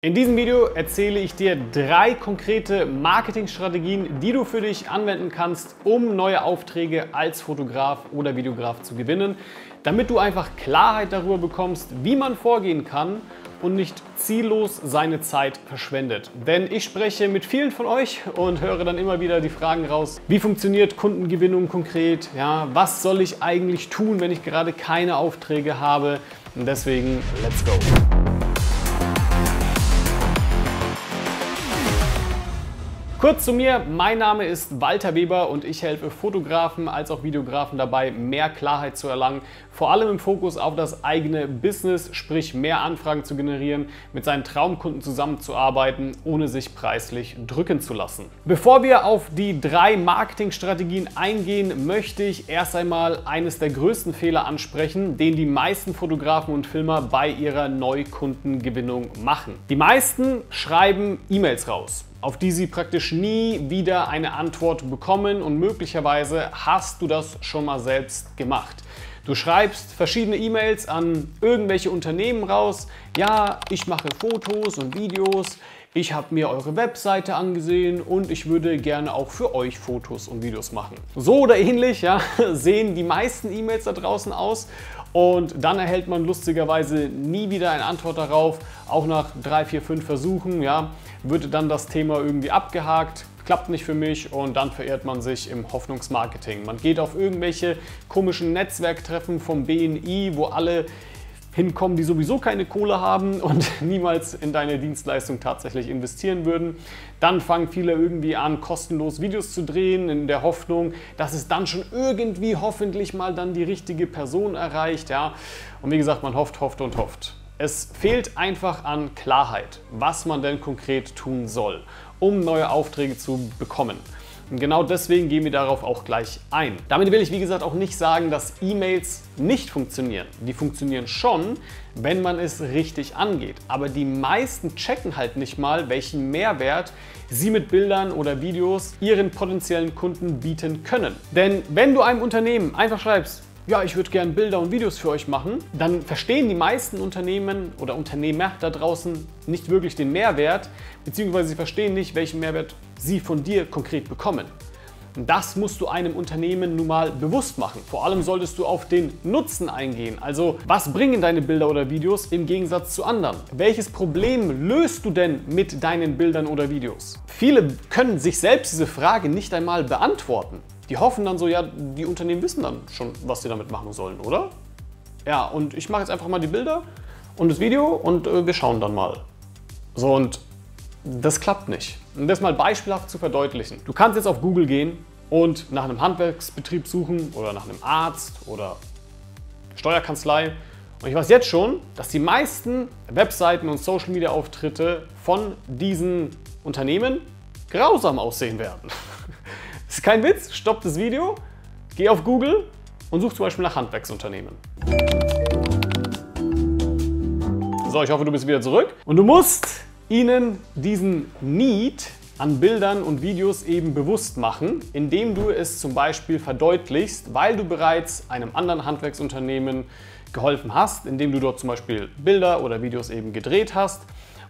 In diesem Video erzähle ich dir drei konkrete Marketingstrategien, die du für dich anwenden kannst, um neue Aufträge als Fotograf oder Videograf zu gewinnen, damit du einfach Klarheit darüber bekommst, wie man vorgehen kann und nicht ziellos seine Zeit verschwendet. Denn ich spreche mit vielen von euch und höre dann immer wieder die Fragen raus, wie funktioniert Kundengewinnung konkret? Ja, was soll ich eigentlich tun, wenn ich gerade keine Aufträge habe? Und deswegen, let's go! Kurz zu mir, mein Name ist Walter Weber und ich helfe Fotografen als auch Videografen dabei, mehr Klarheit zu erlangen, vor allem im Fokus auf das eigene Business, sprich mehr Anfragen zu generieren, mit seinen Traumkunden zusammenzuarbeiten, ohne sich preislich drücken zu lassen. Bevor wir auf die drei Marketingstrategien eingehen, möchte ich erst einmal eines der größten Fehler ansprechen, den die meisten Fotografen und Filmer bei ihrer Neukundengewinnung machen. Die meisten schreiben E-Mails raus auf die sie praktisch nie wieder eine Antwort bekommen und möglicherweise hast du das schon mal selbst gemacht. Du schreibst verschiedene E-Mails an irgendwelche Unternehmen raus. Ja, ich mache Fotos und Videos. Ich habe mir eure Webseite angesehen und ich würde gerne auch für euch Fotos und Videos machen. So oder ähnlich ja, sehen die meisten E-Mails da draußen aus und dann erhält man lustigerweise nie wieder eine Antwort darauf. Auch nach drei, vier, fünf Versuchen ja, wird dann das Thema irgendwie abgehakt, klappt nicht für mich und dann verirrt man sich im Hoffnungsmarketing. Man geht auf irgendwelche komischen Netzwerktreffen vom BNI, wo alle hinkommen, die sowieso keine Kohle haben und niemals in deine Dienstleistung tatsächlich investieren würden. Dann fangen viele irgendwie an, kostenlos Videos zu drehen, in der Hoffnung, dass es dann schon irgendwie hoffentlich mal dann die richtige Person erreicht. Ja? Und wie gesagt, man hofft, hofft und hofft. Es fehlt einfach an Klarheit, was man denn konkret tun soll, um neue Aufträge zu bekommen. Und genau deswegen gehen wir darauf auch gleich ein. Damit will ich, wie gesagt, auch nicht sagen, dass E-Mails nicht funktionieren. Die funktionieren schon, wenn man es richtig angeht. Aber die meisten checken halt nicht mal, welchen Mehrwert sie mit Bildern oder Videos ihren potenziellen Kunden bieten können. Denn wenn du einem Unternehmen einfach schreibst, ja, ich würde gerne Bilder und Videos für euch machen, dann verstehen die meisten Unternehmen oder Unternehmer da draußen nicht wirklich den Mehrwert, beziehungsweise sie verstehen nicht, welchen Mehrwert sie von dir konkret bekommen. Und das musst du einem Unternehmen nun mal bewusst machen. Vor allem solltest du auf den Nutzen eingehen. Also, was bringen deine Bilder oder Videos im Gegensatz zu anderen? Welches Problem löst du denn mit deinen Bildern oder Videos? Viele können sich selbst diese Frage nicht einmal beantworten. Die hoffen dann so, ja, die Unternehmen wissen dann schon, was sie damit machen sollen, oder? Ja, und ich mache jetzt einfach mal die Bilder und das Video und äh, wir schauen dann mal. So, und das klappt nicht. Um das mal beispielhaft zu verdeutlichen. Du kannst jetzt auf Google gehen und nach einem Handwerksbetrieb suchen oder nach einem Arzt oder Steuerkanzlei. Und ich weiß jetzt schon, dass die meisten Webseiten und Social Media Auftritte von diesen Unternehmen grausam aussehen werden. Das ist kein Witz, stopp das Video, geh auf Google und such zum Beispiel nach Handwerksunternehmen. So, ich hoffe, du bist wieder zurück. Und du musst ihnen diesen Need an Bildern und Videos eben bewusst machen, indem du es zum Beispiel verdeutlichst, weil du bereits einem anderen Handwerksunternehmen geholfen hast, indem du dort zum Beispiel Bilder oder Videos eben gedreht hast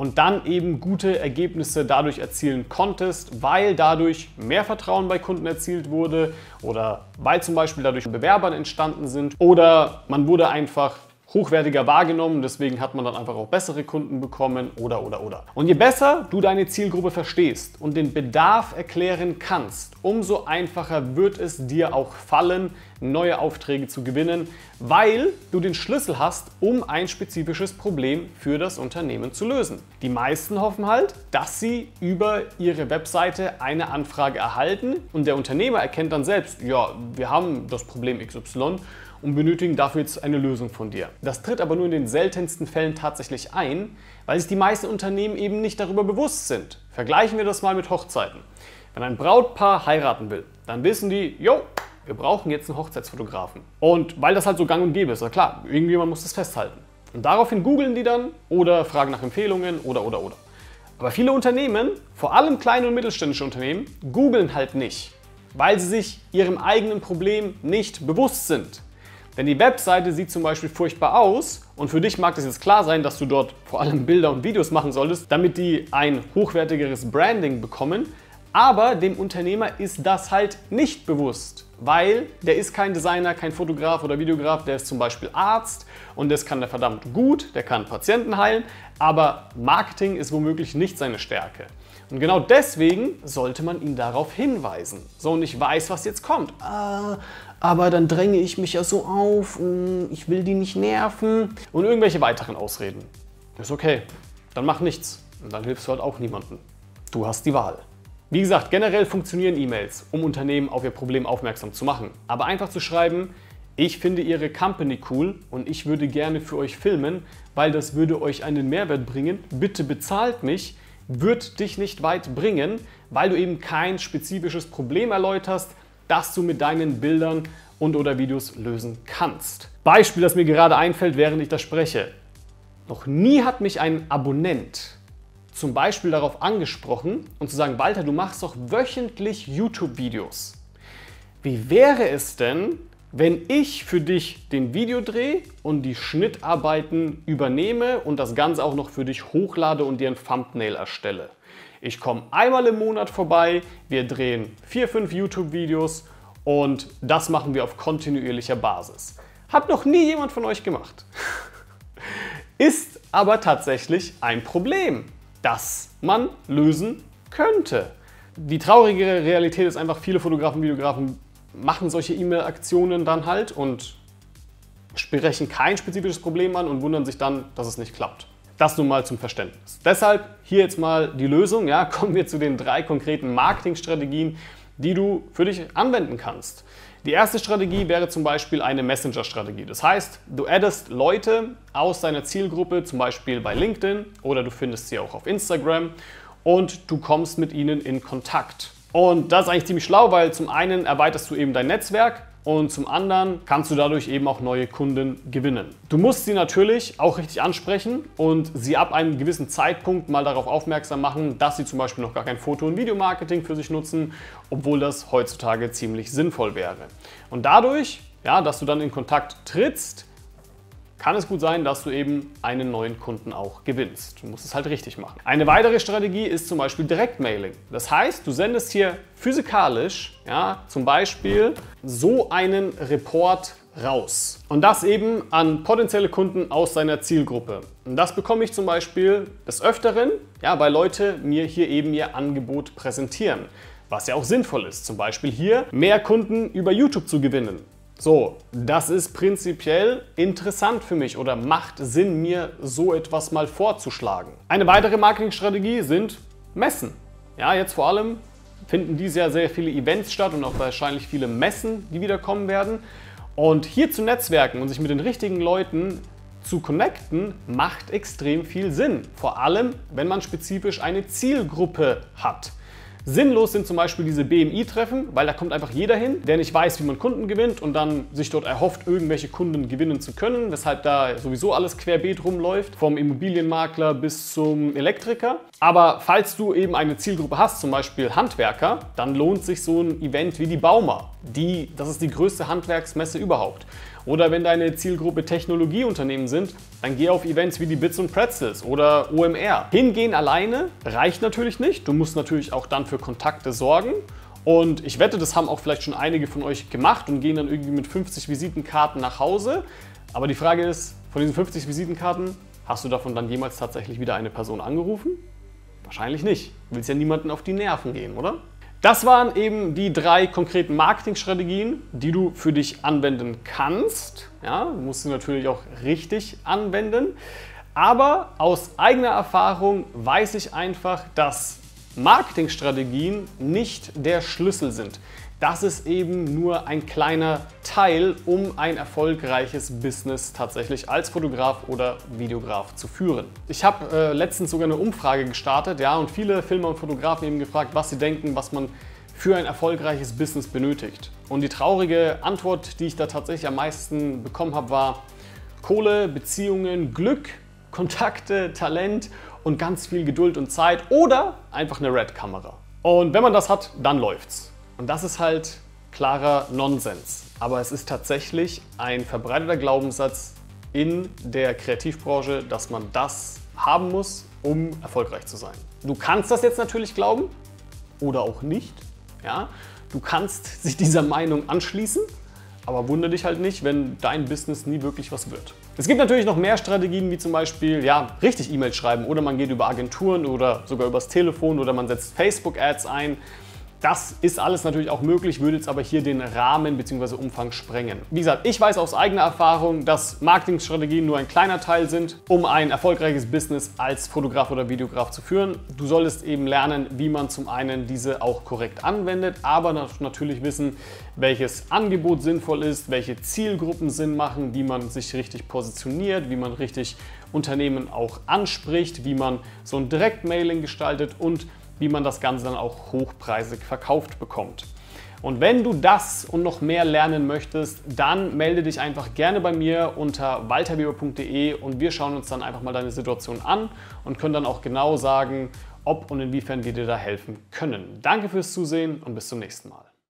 und dann eben gute Ergebnisse dadurch erzielen konntest, weil dadurch mehr Vertrauen bei Kunden erzielt wurde oder weil zum Beispiel dadurch Bewerbern entstanden sind oder man wurde einfach hochwertiger wahrgenommen, deswegen hat man dann einfach auch bessere Kunden bekommen oder oder oder. Und je besser du deine Zielgruppe verstehst und den Bedarf erklären kannst, umso einfacher wird es dir auch fallen, neue Aufträge zu gewinnen, weil du den Schlüssel hast, um ein spezifisches Problem für das Unternehmen zu lösen. Die meisten hoffen halt, dass sie über ihre Webseite eine Anfrage erhalten und der Unternehmer erkennt dann selbst, ja, wir haben das Problem XY und benötigen dafür jetzt eine Lösung von dir. Das tritt aber nur in den seltensten Fällen tatsächlich ein, weil sich die meisten Unternehmen eben nicht darüber bewusst sind. Vergleichen wir das mal mit Hochzeiten. Wenn ein Brautpaar heiraten will, dann wissen die, jo, wir brauchen jetzt einen Hochzeitsfotografen. Und weil das halt so gang und gäbe ist, na klar, irgendjemand muss das festhalten. Und daraufhin googeln die dann oder fragen nach Empfehlungen oder oder oder. Aber viele Unternehmen, vor allem kleine und mittelständische Unternehmen, googeln halt nicht, weil sie sich ihrem eigenen Problem nicht bewusst sind. Denn die Webseite sieht zum Beispiel furchtbar aus und für dich mag es jetzt klar sein, dass du dort vor allem Bilder und Videos machen solltest, damit die ein hochwertigeres Branding bekommen. Aber dem Unternehmer ist das halt nicht bewusst, weil der ist kein Designer, kein Fotograf oder Videograf, der ist zum Beispiel Arzt und das kann der verdammt gut, der kann Patienten heilen, aber Marketing ist womöglich nicht seine Stärke. Und genau deswegen sollte man ihn darauf hinweisen. So, und ich weiß, was jetzt kommt. Ah, aber dann dränge ich mich ja so auf, ich will die nicht nerven und irgendwelche weiteren Ausreden. Ist okay, dann mach nichts und dann hilfst du halt auch niemandem. Du hast die Wahl. Wie gesagt, generell funktionieren E-Mails, um Unternehmen auf ihr Problem aufmerksam zu machen. Aber einfach zu schreiben, ich finde Ihre Company cool und ich würde gerne für euch filmen, weil das würde euch einen Mehrwert bringen. Bitte bezahlt mich, wird dich nicht weit bringen, weil du eben kein spezifisches Problem erläuterst, das du mit deinen Bildern und oder Videos lösen kannst. Beispiel, das mir gerade einfällt, während ich das spreche. Noch nie hat mich ein Abonnent zum Beispiel darauf angesprochen und zu sagen, Walter, du machst doch wöchentlich YouTube-Videos. Wie wäre es denn, wenn ich für dich den Videodreh und die Schnittarbeiten übernehme und das Ganze auch noch für dich hochlade und dir ein Thumbnail erstelle? Ich komme einmal im Monat vorbei, wir drehen vier, fünf YouTube-Videos und das machen wir auf kontinuierlicher Basis. Hat noch nie jemand von euch gemacht. Ist aber tatsächlich ein Problem das man lösen könnte. Die traurige Realität ist einfach, viele Fotografen, Videografen machen solche E-Mail-Aktionen dann halt und sprechen kein spezifisches Problem an und wundern sich dann, dass es nicht klappt. Das nun mal zum Verständnis. Deshalb hier jetzt mal die Lösung. Ja, kommen wir zu den drei konkreten Marketingstrategien, die du für dich anwenden kannst. Die erste Strategie wäre zum Beispiel eine Messenger-Strategie. Das heißt, du addest Leute aus deiner Zielgruppe, zum Beispiel bei LinkedIn oder du findest sie auch auf Instagram und du kommst mit ihnen in Kontakt. Und das ist eigentlich ziemlich schlau, weil zum einen erweiterst du eben dein Netzwerk, und zum anderen kannst du dadurch eben auch neue Kunden gewinnen. Du musst sie natürlich auch richtig ansprechen und sie ab einem gewissen Zeitpunkt mal darauf aufmerksam machen, dass sie zum Beispiel noch gar kein Foto- und Videomarketing für sich nutzen, obwohl das heutzutage ziemlich sinnvoll wäre. Und dadurch, ja, dass du dann in Kontakt trittst, kann es gut sein, dass du eben einen neuen Kunden auch gewinnst. Du musst es halt richtig machen. Eine weitere Strategie ist zum Beispiel Direktmailing. Das heißt, du sendest hier physikalisch, ja, zum Beispiel so einen Report raus. Und das eben an potenzielle Kunden aus seiner Zielgruppe. Und das bekomme ich zum Beispiel des Öfteren, ja, weil Leute mir hier eben ihr Angebot präsentieren. Was ja auch sinnvoll ist, zum Beispiel hier mehr Kunden über YouTube zu gewinnen. So, das ist prinzipiell interessant für mich oder macht Sinn, mir so etwas mal vorzuschlagen. Eine weitere Marketingstrategie sind Messen. Ja, jetzt vor allem finden dieses Jahr sehr viele Events statt und auch wahrscheinlich viele Messen, die wieder kommen werden. Und hier zu netzwerken und sich mit den richtigen Leuten zu connecten, macht extrem viel Sinn. Vor allem, wenn man spezifisch eine Zielgruppe hat. Sinnlos sind zum Beispiel diese BMI-Treffen, weil da kommt einfach jeder hin, der nicht weiß, wie man Kunden gewinnt und dann sich dort erhofft, irgendwelche Kunden gewinnen zu können, weshalb da sowieso alles querbeet rumläuft, vom Immobilienmakler bis zum Elektriker. Aber falls du eben eine Zielgruppe hast, zum Beispiel Handwerker, dann lohnt sich so ein Event wie die Bauma. Die, das ist die größte Handwerksmesse überhaupt. Oder wenn deine Zielgruppe Technologieunternehmen sind, dann geh auf Events wie die Bits und Pretzels oder OMR. Hingehen alleine reicht natürlich nicht. Du musst natürlich auch dann für Kontakte sorgen. Und ich wette, das haben auch vielleicht schon einige von euch gemacht und gehen dann irgendwie mit 50 Visitenkarten nach Hause. Aber die Frage ist, von diesen 50 Visitenkarten, hast du davon dann jemals tatsächlich wieder eine Person angerufen? Wahrscheinlich nicht. Du willst ja niemanden auf die Nerven gehen, oder? Das waren eben die drei konkreten Marketingstrategien, die du für dich anwenden kannst. Ja, du musst sie natürlich auch richtig anwenden. Aber aus eigener Erfahrung weiß ich einfach, dass Marketingstrategien nicht der Schlüssel sind das ist eben nur ein kleiner Teil, um ein erfolgreiches Business tatsächlich als Fotograf oder Videograf zu führen. Ich habe äh, letztens sogar eine Umfrage gestartet, ja, und viele Filmer und Fotografen eben gefragt, was sie denken, was man für ein erfolgreiches Business benötigt. Und die traurige Antwort, die ich da tatsächlich am meisten bekommen habe, war Kohle, Beziehungen, Glück, Kontakte, Talent und ganz viel Geduld und Zeit oder einfach eine Red-Kamera. Und wenn man das hat, dann läuft's. Und das ist halt klarer Nonsens. Aber es ist tatsächlich ein verbreiteter Glaubenssatz in der Kreativbranche, dass man das haben muss, um erfolgreich zu sein. Du kannst das jetzt natürlich glauben oder auch nicht. Ja? Du kannst sich dieser Meinung anschließen, aber wundere dich halt nicht, wenn dein Business nie wirklich was wird. Es gibt natürlich noch mehr Strategien, wie zum Beispiel ja, richtig E-Mails schreiben oder man geht über Agenturen oder sogar übers Telefon oder man setzt Facebook-Ads ein. Das ist alles natürlich auch möglich, würde jetzt aber hier den Rahmen bzw. Umfang sprengen. Wie gesagt, ich weiß aus eigener Erfahrung, dass Marketingstrategien nur ein kleiner Teil sind, um ein erfolgreiches Business als Fotograf oder Videograf zu führen. Du solltest eben lernen, wie man zum einen diese auch korrekt anwendet, aber natürlich wissen, welches Angebot sinnvoll ist, welche Zielgruppen Sinn machen, wie man sich richtig positioniert, wie man richtig Unternehmen auch anspricht, wie man so ein Direktmailing gestaltet und wie man das Ganze dann auch hochpreisig verkauft bekommt. Und wenn du das und noch mehr lernen möchtest, dann melde dich einfach gerne bei mir unter walterweber.de und wir schauen uns dann einfach mal deine Situation an und können dann auch genau sagen, ob und inwiefern wir dir da helfen können. Danke fürs Zusehen und bis zum nächsten Mal.